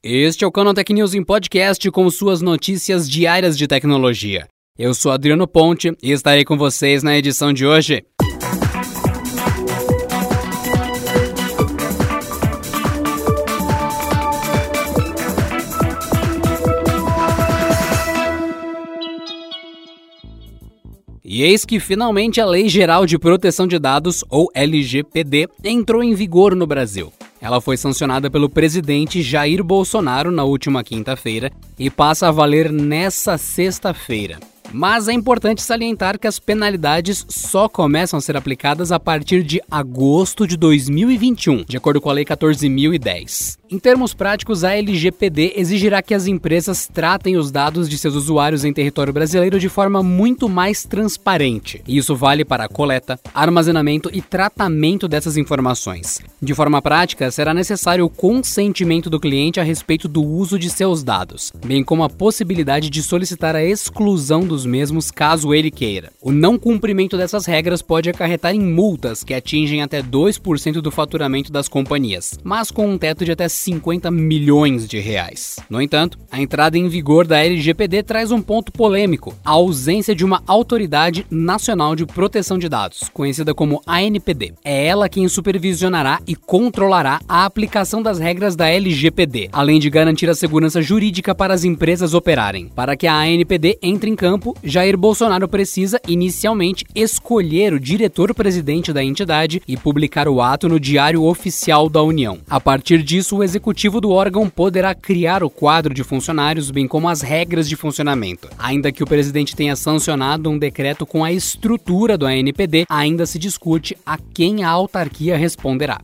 Este é o Canal News em podcast com suas notícias diárias de tecnologia. Eu sou Adriano Ponte e estarei com vocês na edição de hoje. E eis que finalmente a Lei Geral de Proteção de Dados, ou LGPD, entrou em vigor no Brasil. Ela foi sancionada pelo presidente Jair Bolsonaro na última quinta-feira e passa a valer nessa sexta-feira. Mas é importante salientar que as penalidades só começam a ser aplicadas a partir de agosto de 2021, de acordo com a Lei 14.010. Em termos práticos, a LGPD exigirá que as empresas tratem os dados de seus usuários em território brasileiro de forma muito mais transparente. E isso vale para a coleta, armazenamento e tratamento dessas informações. De forma prática, será necessário o consentimento do cliente a respeito do uso de seus dados, bem como a possibilidade de solicitar a exclusão dos mesmos caso ele queira. O não cumprimento dessas regras pode acarretar em multas que atingem até 2% do faturamento das companhias, mas com um teto de até 50 milhões de reais. No entanto, a entrada em vigor da LGPD traz um ponto polêmico: a ausência de uma Autoridade Nacional de Proteção de Dados, conhecida como ANPD. É ela quem supervisionará e controlará a aplicação das regras da LGPD, além de garantir a segurança jurídica para as empresas operarem. Para que a ANPD entre em campo, Jair Bolsonaro precisa inicialmente escolher o diretor-presidente da entidade e publicar o ato no Diário Oficial da União. A partir disso, o executivo do órgão poderá criar o quadro de funcionários, bem como as regras de funcionamento. Ainda que o presidente tenha sancionado um decreto com a estrutura do ANPD, ainda se discute a quem a autarquia responderá.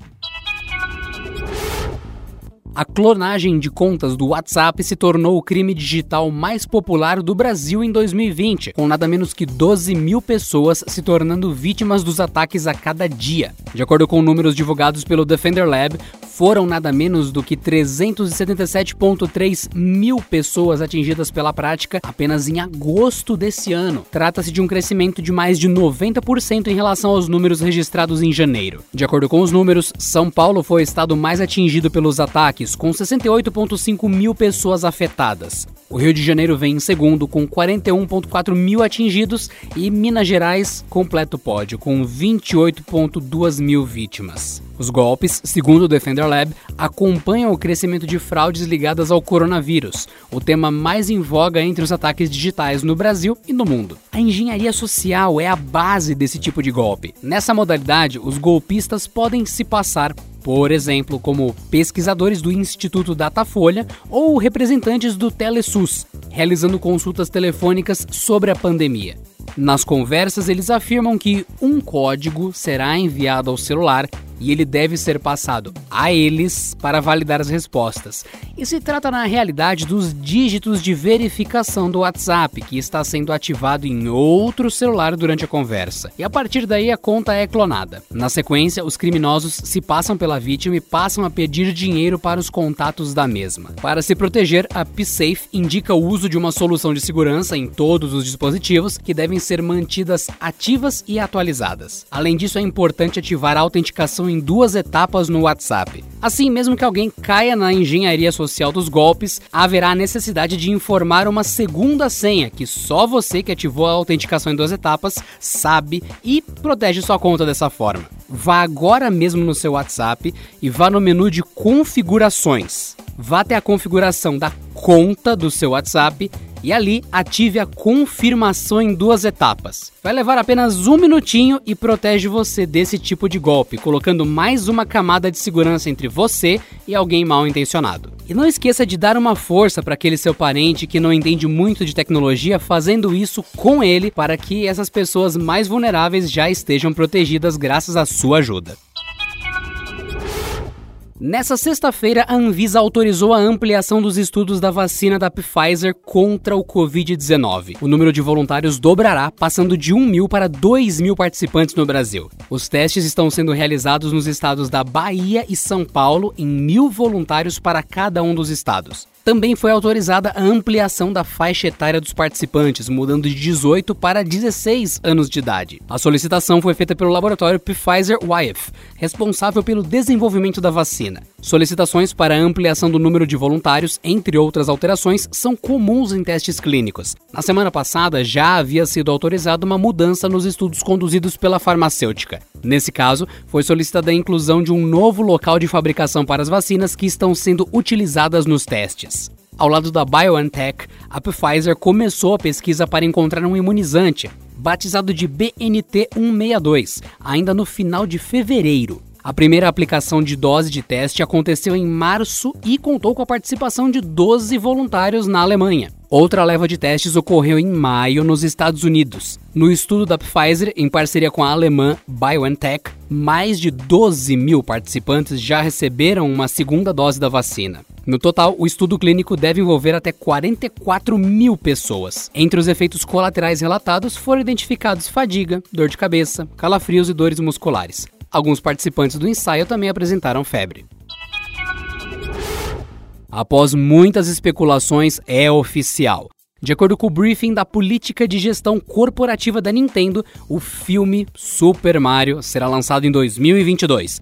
A clonagem de contas do WhatsApp se tornou o crime digital mais popular do Brasil em 2020, com nada menos que 12 mil pessoas se tornando vítimas dos ataques a cada dia. De acordo com números divulgados pelo Defender Lab, foram nada menos do que 377,3 mil pessoas atingidas pela prática apenas em agosto desse ano. Trata-se de um crescimento de mais de 90% em relação aos números registrados em janeiro. De acordo com os números, São Paulo foi o estado mais atingido pelos ataques, com 68,5 mil pessoas afetadas. O Rio de Janeiro vem em segundo, com 41,4 mil atingidos, e Minas Gerais completa o pódio, com 28,2 mil vítimas. Os golpes, segundo o Defender Lab, acompanham o crescimento de fraudes ligadas ao coronavírus, o tema mais em voga entre os ataques digitais no Brasil e no mundo. A engenharia social é a base desse tipo de golpe. Nessa modalidade, os golpistas podem se passar por exemplo, como pesquisadores do Instituto Datafolha ou representantes do Telesus, realizando consultas telefônicas sobre a pandemia. Nas conversas, eles afirmam que um código será enviado ao celular e ele deve ser passado a eles para validar as respostas. E se trata na realidade dos dígitos de verificação do WhatsApp, que está sendo ativado em outro celular durante a conversa. E a partir daí a conta é clonada. Na sequência, os criminosos se passam pela vítima e passam a pedir dinheiro para os contatos da mesma. Para se proteger, a PSafe indica o uso de uma solução de segurança em todos os dispositivos que devem ser mantidas ativas e atualizadas. Além disso, é importante ativar a autenticação em duas etapas no WhatsApp. Assim, mesmo que alguém caia na engenharia social dos golpes, haverá a necessidade de informar uma segunda senha que só você que ativou a autenticação em duas etapas sabe e protege sua conta dessa forma. Vá agora mesmo no seu WhatsApp e vá no menu de configurações. Vá até a configuração da conta do seu WhatsApp e ali ative a confirmação em duas etapas. Vai levar apenas um minutinho e protege você desse tipo de golpe, colocando mais uma camada de segurança entre você e alguém mal intencionado. E não esqueça de dar uma força para aquele seu parente que não entende muito de tecnologia, fazendo isso com ele para que essas pessoas mais vulneráveis já estejam protegidas graças à sua ajuda. Nessa sexta-feira, a Anvisa autorizou a ampliação dos estudos da vacina da Pfizer contra o Covid-19. O número de voluntários dobrará, passando de 1 mil para 2 mil participantes no Brasil. Os testes estão sendo realizados nos estados da Bahia e São Paulo, em mil voluntários para cada um dos estados. Também foi autorizada a ampliação da faixa etária dos participantes, mudando de 18 para 16 anos de idade. A solicitação foi feita pelo laboratório Pfizer Wyeth, responsável pelo desenvolvimento da vacina. Solicitações para ampliação do número de voluntários, entre outras alterações, são comuns em testes clínicos. Na semana passada, já havia sido autorizada uma mudança nos estudos conduzidos pela farmacêutica. Nesse caso, foi solicitada a inclusão de um novo local de fabricação para as vacinas que estão sendo utilizadas nos testes. Ao lado da BioNTech, a Pfizer começou a pesquisa para encontrar um imunizante, batizado de BNT162, ainda no final de fevereiro. A primeira aplicação de dose de teste aconteceu em março e contou com a participação de 12 voluntários na Alemanha. Outra leva de testes ocorreu em maio nos Estados Unidos. No estudo da Pfizer, em parceria com a alemã BioNTech, mais de 12 mil participantes já receberam uma segunda dose da vacina. No total, o estudo clínico deve envolver até 44 mil pessoas. Entre os efeitos colaterais relatados foram identificados fadiga, dor de cabeça, calafrios e dores musculares. Alguns participantes do ensaio também apresentaram febre. Após muitas especulações, é oficial. De acordo com o briefing da política de gestão corporativa da Nintendo, o filme Super Mario será lançado em 2022.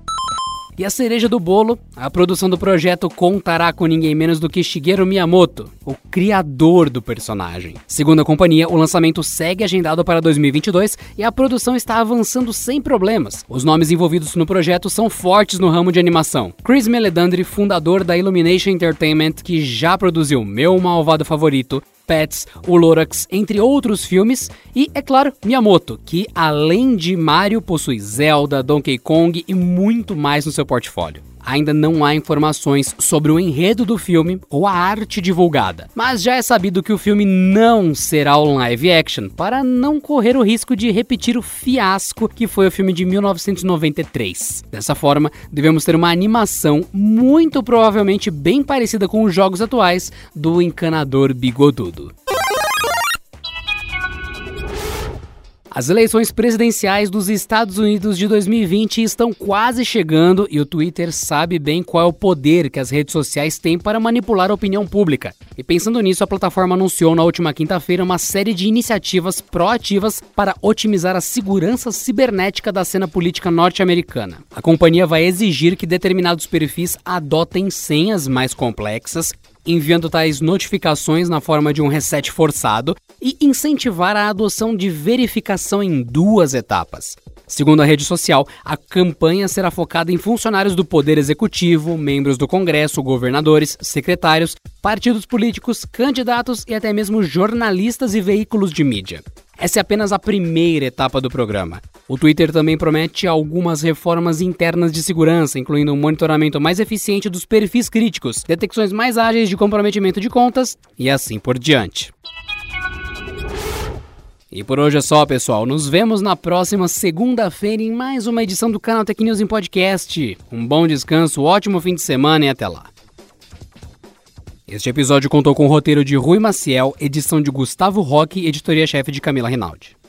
E a cereja do bolo, a produção do projeto contará com ninguém menos do que Shigeru Miyamoto, o criador do personagem. Segundo a companhia, o lançamento segue agendado para 2022 e a produção está avançando sem problemas. Os nomes envolvidos no projeto são fortes no ramo de animação. Chris Meledandri, fundador da Illumination Entertainment, que já produziu Meu Malvado Favorito, Pets, o Lorax, entre outros filmes, e, é claro, Miyamoto, que além de Mario possui Zelda, Donkey Kong e muito mais no seu portfólio. Ainda não há informações sobre o enredo do filme ou a arte divulgada, mas já é sabido que o filme não será um live action para não correr o risco de repetir o fiasco que foi o filme de 1993. Dessa forma, devemos ter uma animação muito provavelmente bem parecida com os jogos atuais do encanador bigodudo. As eleições presidenciais dos Estados Unidos de 2020 estão quase chegando e o Twitter sabe bem qual é o poder que as redes sociais têm para manipular a opinião pública. E pensando nisso, a plataforma anunciou na última quinta-feira uma série de iniciativas proativas para otimizar a segurança cibernética da cena política norte-americana. A companhia vai exigir que determinados perfis adotem senhas mais complexas enviando tais notificações na forma de um reset forçado e incentivar a adoção de verificação em duas etapas. Segundo a rede social, a campanha será focada em funcionários do Poder Executivo, membros do Congresso, governadores, secretários, partidos políticos, candidatos e até mesmo jornalistas e veículos de mídia. Essa é apenas a primeira etapa do programa. O Twitter também promete algumas reformas internas de segurança, incluindo um monitoramento mais eficiente dos perfis críticos, detecções mais ágeis de comprometimento de contas e assim por diante. E por hoje é só, pessoal. Nos vemos na próxima segunda-feira em mais uma edição do canal Tech News em Podcast. Um bom descanso, ótimo fim de semana e até lá. Este episódio contou com o roteiro de Rui Maciel, edição de Gustavo Roque editoria-chefe de Camila Rinaldi.